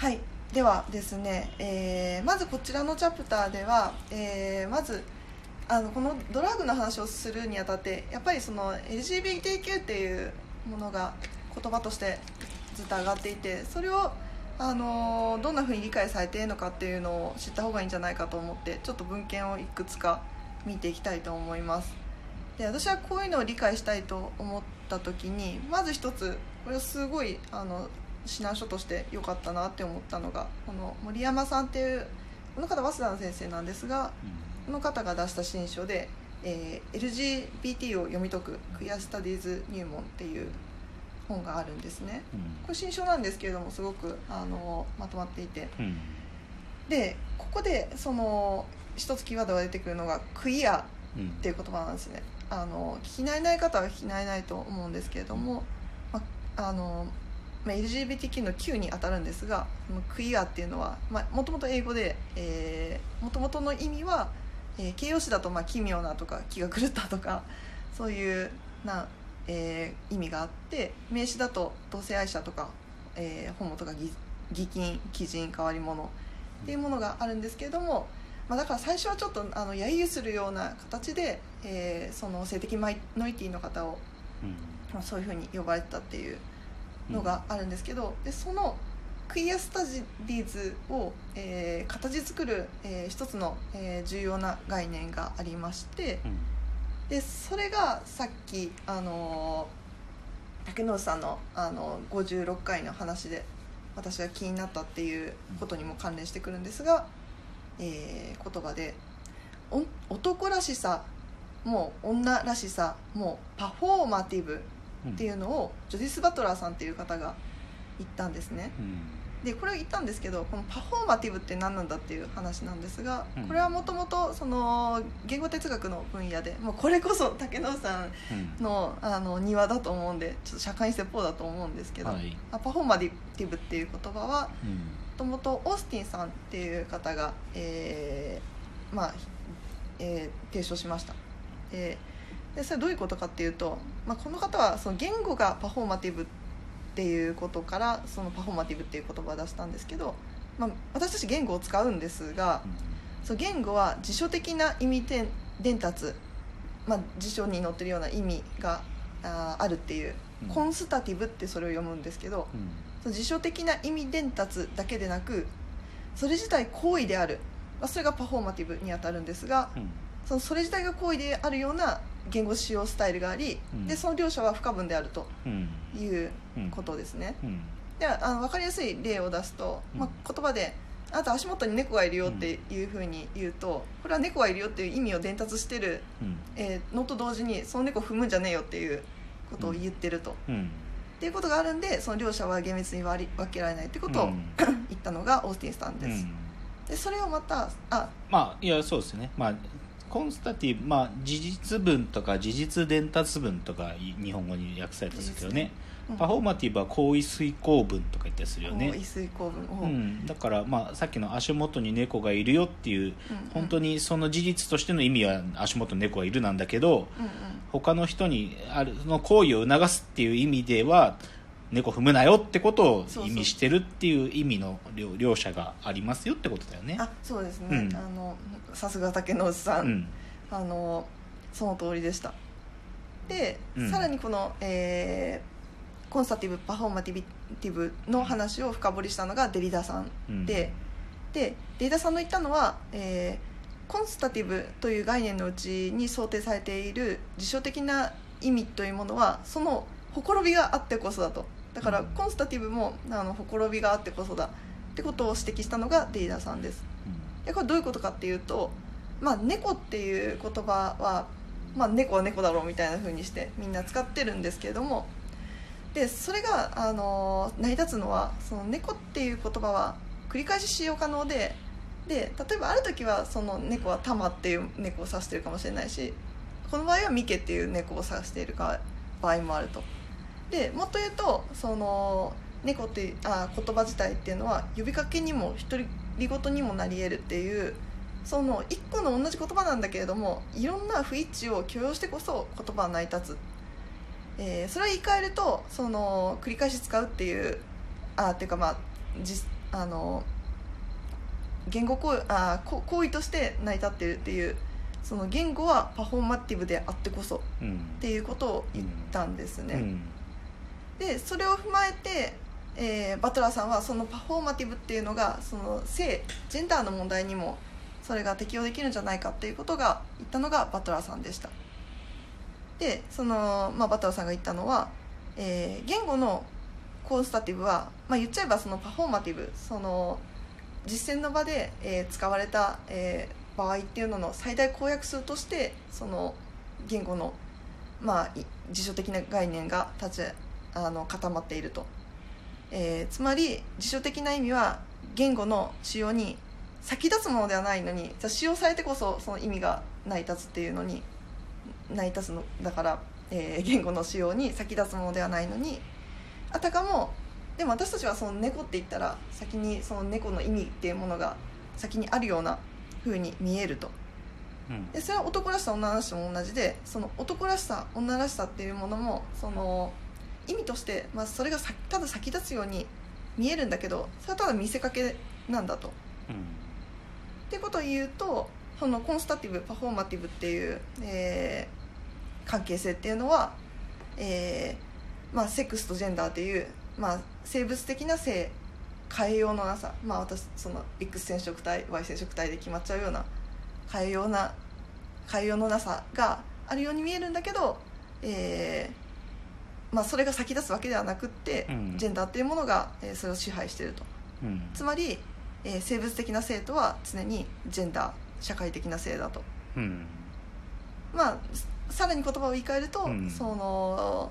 はい。ではですね、えーまずこちらのチャプターでは、えーまずあのこのドラッグの話をするにあたってやっぱりその LGBTQ っていうものが言葉としてずっと上がっていてそれをあのどんなふうに理解されているのかっていうのを知った方がいいんじゃないかと思ってちょっと文献をいくつか見ていきたいと思います。で私はこういうのを理解したいと思った時にまず一つこれはすごいあの指南書として良かったなって思ったのがこの森山さんっていうこの方早稲田の先生なんですがこの方が出した新書で、えー LGBT を読み解くクイアスタディーズ入門っていう本があるんですね。これ新書なんですけれどもすごくあのまとまっていて。うん。うんでここでその一つキーワードが出てくるのがクイアうんっていう言葉なんですね。あの聞き慣れない方は聞き慣れないと思うんですけれども、まあのまあ LGBTQ の Q に当たるんですがクイアっていうのはもともと英語でもともとの意味は、えー形容詞だとまあ奇妙なとか気が狂ったとかそういうな、えー意味があって名詞だと同性愛者とか、えーホモとか偽偽金鬼人変わり者っていうものがあるんですけれども、まあ、だから最初はちょっとあの揶揄するような形で、えーその性的マイノリティの方を、うん。まあ、そういうふうに呼ばれてたっていうのがあるんですけど、でそのクイアスタジディーズを、えー形作る、えー一つの、えー重要な概念がありましてうん。でそれがさっき、あのー竹野内さんの、あの56回の話で私が気になったっていうことにも関連してくるんですが、えー言葉でお男らしさもう女らしさもうパフォーマティブうんっていうのをジョディス・バトラーさんっていう方が言ったんですね。うん。でこれを言ったんですけどこのパフォーマティブって何なんだっていう話なんですがうん。これはもともとその言語哲学の分野でもうこれこそ竹野内さんうん。のあの庭だと思うんでちょっと社会説法だと思うんですけど、はい。あパフォーマティブっていう言葉はうん。もともとオースティンさんっていう方が、えーまあえー提唱しました、えーでそれどういうことかっていうと、まあ、この方はその言語がパフォーマティブっていうことからそのパフォーマティブっていう言葉を出したんですけど、まあ、私たち言語を使うんですがその言語は辞書的な意味伝伝達、まあ、辞書に載ってるような意味があーあるっていううん。コンスタティブってそれを読むんですけど、うん。その辞書的な意味伝達だけでなくそれ自体行為である、まあ、それがパフォーマティブにあたるんですがうん。そのそれ自体が行為であるような言語使用スタイルがあり、うん。でその両者は不可分であるとうん。いううんことですね、うん。ではあの分かりやすい例を出すと、まあうん、言葉で「あなた足元に猫がいるよ」っていうふうに言うとこれは猫がいるよっていう意味を伝達してる、うん。えーのと同時にその猫踏むんじゃねえよっていうことを言ってると。うん。っていうことがあるんでその両者は厳密に割り分けられないってことを、うん。言ったのがオースティンさんうです、ん。でそれをまたあまあいやそうですね。まあコンスタティブまあ事実文とか事実伝達文とかい日本語に訳されたんですけどね。うん。パフォーマティブは行為遂行文とか言ったりするよね。こうん、だから、まあ、さっきの足元に猫がいるよっていううん本当にその事実としての意味は足元に猫がいるなんだけどうんうん。他の人にあるその行為を促すっていう意味では猫踏むなよってことを意味してるっていう意味の両両者がありますよってことだよね。あそうですね、うん。あのさすが竹野内さん、うん。あのその通りでした。で、うん。さらにこの、えーコンスタティブパフォーマティブの話を深掘りしたのがデリダさん。で、でデリダさんの言ったのは、えーコンスタティブという概念のうちに想定されている辞書的な意味というものはそのほころびがあってこそだとだからうん。コンスタティブもあのほころびがあってこそだ。ってことを指摘したのがデリダさんです。でこれどういうことかっていうと、まあ、猫っていう言葉は、まあ、猫は猫だろうみたいな風にしてみんな使ってるんですけれどもでそれが、あの成り立つのはその猫っていう言葉は繰り返し使用可能でで例えばある時はその猫はタマっていう猫を指してるかもしれないしこの場合はミケっていう猫を指しているか場合もあるとでもっと言うとその猫っていうあ言葉自体っていうのは呼びかけにも独り言にもなり得るっていうその一個の同じ言葉なんだけれどもいろんな不一致を許容してこそ言葉は成り立つ、えーそれを言い換えるとその繰り返し使うっていうあっていうかまあ実あの言語行為あこ行為として成り立ってるっていうその言語はパフォーマティブであってこそっうん。ていうことを言ったんですね。うんでそれを踏まえて、えーバトラーさんはそのパフォーマティブっていうのがその性ジェンダーの問題にもそれが適用できるんじゃないかっていうことが言ったのがバトラーさんでした。でその、まあ、バトラーさんが言ったのは、えー言語のコンスタティブは、まあ、言っちゃえばそのパフォーマティブその実践の場で、えー使われた、えー場合っていうのの最大公約数としてその言語の、まあ、辞書的な概念が立ちあの固まっていると、えーつまり辞書的な意味は言語の使用に先立つものではないのにじゃあ使用されてこそその意味が成り立つっていうのに成り立つのだから、えー言語の使用に先立つものではないのにあたかもでも私たちはその猫って言ったら先にその猫の意味っていうものが先にあるような風に見えると。うん。でそれは男らしさ女らしさも同じでその男らしさ女らしさっていうものもその意味として、まあ、それがさただ先立つように見えるんだけどそれはただ見せかけなんだと。っていうことを言うとそのコンスタティブパフォーマティブっていう、えー関係性っていうのは、えーまあ、セックスとジェンダーっていう、まあ、生物的な性変えようのなさ、まあ、私その X 染色体 Y 染色体で決まっちゃうような変えような変えようのなさがあるように見えるんだけど、えーまあ、それが先立つわけではなくって、うん。ジェンダーっていうものが、えーそれを支配していると。うん。つまり、えー生物的な性とは常にジェンダー社会的な性だと。うん。まあさらに言葉を言い換えると、うん。その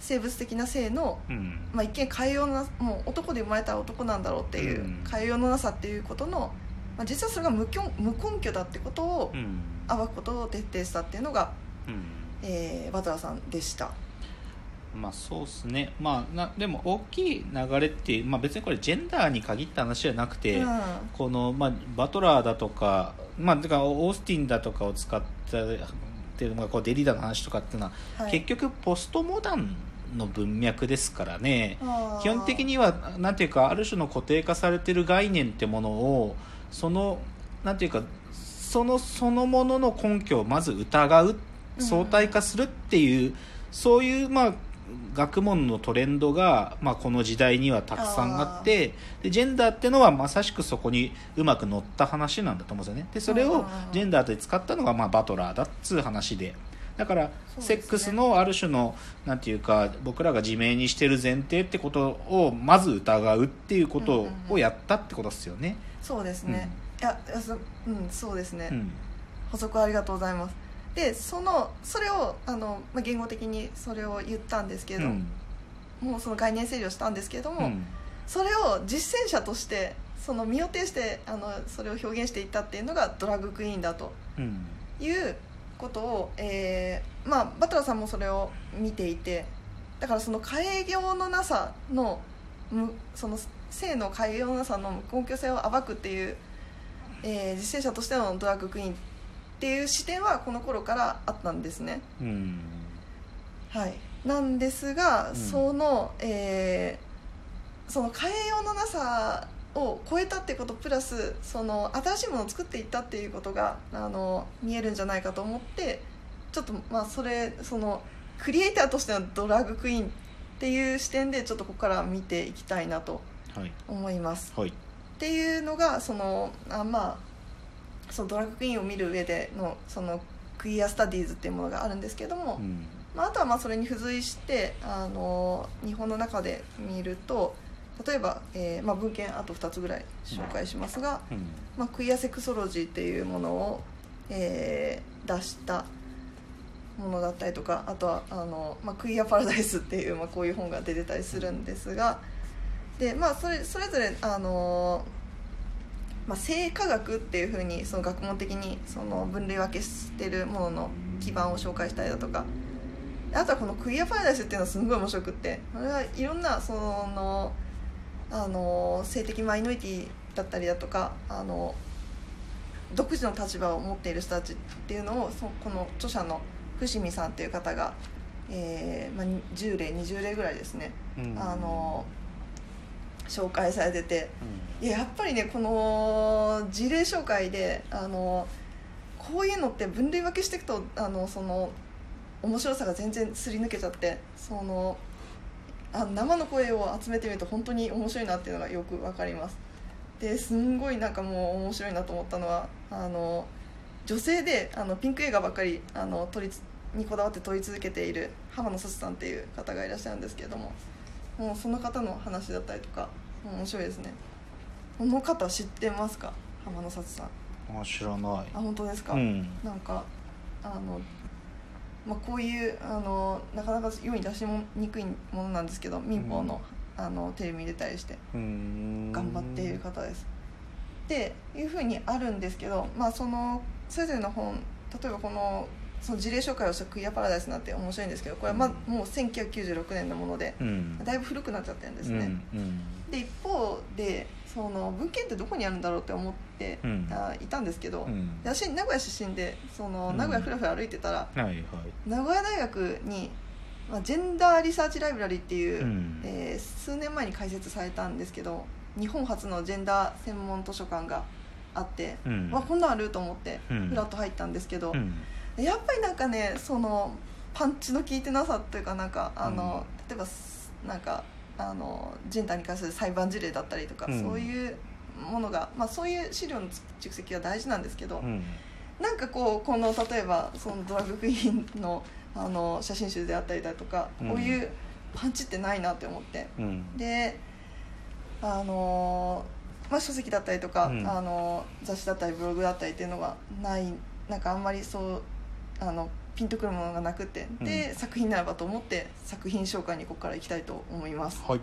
生物的な性の、うん。まあ、一見変えようなもう男で生まれたら男なんだろうっていう、うん。変えようのなさっていうことの、まあ、実はそれが無根無根拠だってことをうん。暴くことを徹底したっていうのが、うん。えーバトラーさんでした。まあそうですね。まあなでも大きい流れって、まあ、別にこれジェンダーに限った話じゃなくて、うん。この、まあ、バトラーだとか,、まあ、てかオースティンだとかを使ったっていうのがこうデリダの話とかっていうのは、はい。結局ポストモダンの文脈ですからね。基本的にはなんていうかある種の固定化されてる概念ってものをそのなんていうかそのそのものの根拠をまず疑う相対化するっていう、そういうまあ学問のトレンドが、まあ、この時代にはたくさんあってでジェンダーってのはまさしくそこにうまく乗った話なんだと思うんですよね。でそれをうんうんうん。ジェンダーで使ったのがまあバトラーだっつう話で。だからセックスのある種のなんていうか僕らが自明にしてる前提ってことをまず疑うっていうことをやったってことですよね。そうですね、いやいやそうんそうですね、うん。補足ありがとうございますでそのそれをあの、まあ、言語的にそれを言ったんですけれど、うん。もうその概念整理をしたんですけれども、うん。それを実践者としてその身を挺してあのそれを表現していったっていうのがドラッグクイーンだとうん。いうことを、えーまあ、バトラーさんもそれを見ていてだからその変えようのなさのむその性の変えようのなさの無根拠性を暴くっていう、えー実践者としてのドラッグクイーンっていう視点はこの頃からあったんですね。うん。はい、なんですが、うん。その、えーその変えようのなさを超えたってことプラスその新しいものを作っていったっていうことがあの見えるんじゃないかと思ってちょっとまあそれそのクリエイターとしてのドラッグクイーンっていう視点でちょっとここから見ていきたいなとはい。思います。はい。っていうのがそのあまあそのドラッグクイーンを見る上でのそのクイアスタディーズっていうものがあるんですけども、うん。まあ、あとはまあそれに付随してあの日本の中で見ると例えば、えーまあ、文献あと2つぐらい紹介しますが、うん。まあ、クイアセクソロジーっていうものを、えー出したものだったりとかあとはあの、まあ、クイアパラダイスっていう、まあ、こういう本が出てたりするんですがで、まあ、それそれぞれあの、まあ、性科学っていうふうにその学問的にその分類分けしてるものの基盤を紹介したりだとか。あとはこのクイアパラダイスっていうのはすごい面白くって。これはいろんなそのあの性的マイノリティだったりだとかあの独自の立場を持っている人たちっていうのをそこの著者の伏見さんっていう方が、えーまあ、10例20例ぐらいですね、うん。あの紹介されてて。いややっぱりねこの事例紹介であのこういうのって分類分けしていくとあのその面白さが全然すり抜けちゃってそのあ生の声を集めてみると本当に面白いなっていうのがよくわかります。ですんごいなんかもう面白いなと思ったのはあの女性であのピンク映画ばっかりあの撮りつにこだわって撮り続けている浜野幸さんっていう方がいらっしゃるんですけれどももうその方の話だったりとか面白いですね。この方知ってますか？浜野幸さん。あ知らない。あ本当ですか、うん。なんかあの、まあ、こういうあのなかなか世に出しにくいものなんですけど民放の,、あのテレビに出たりして頑張っている方です。っていうふうにあるんですけど、まあ、そのそれぞれの本例えばこのその事例紹介をした「クイアパラダイス」なんて面白いんですけどこれはまあもう1996年のものでうん。だいぶ古くなっちゃってるんですね。うんうん。で一方でその文献ってどこにあるんだろうって思って、うん。あいたんですけど、うん。で私名古屋出身でそのうん。名古屋ふらふら歩いてたら、はいはい。名古屋大学に、まあ、ジェンダーリサーチライブラリっていう、うん。えー数年前に開設されたんですけど日本初のジェンダー専門図書館があって、うん。わこんなんあると思ってうん。フラッと入ったんですけど、うんやっぱりなんかねそのパンチの効いてなさというかなんかあの、例えばすなんかあのジェンダーに関する裁判事例だったりとか、うん。そういうものが、まあ、そういう資料の蓄積は大事なんですけど、うん。なんかこうこの例えばそのドラッグクイーンのあの写真集であったりだとか、うん。こういうパンチってないなって思って。うん。であのまあ書籍だったりとか、うん。あの雑誌だったりブログだったりっていうのがないなんかあんまりそうあのピンとくるものがなくてで、作品ならばと思って作品紹介にここから行きたいと思います。はい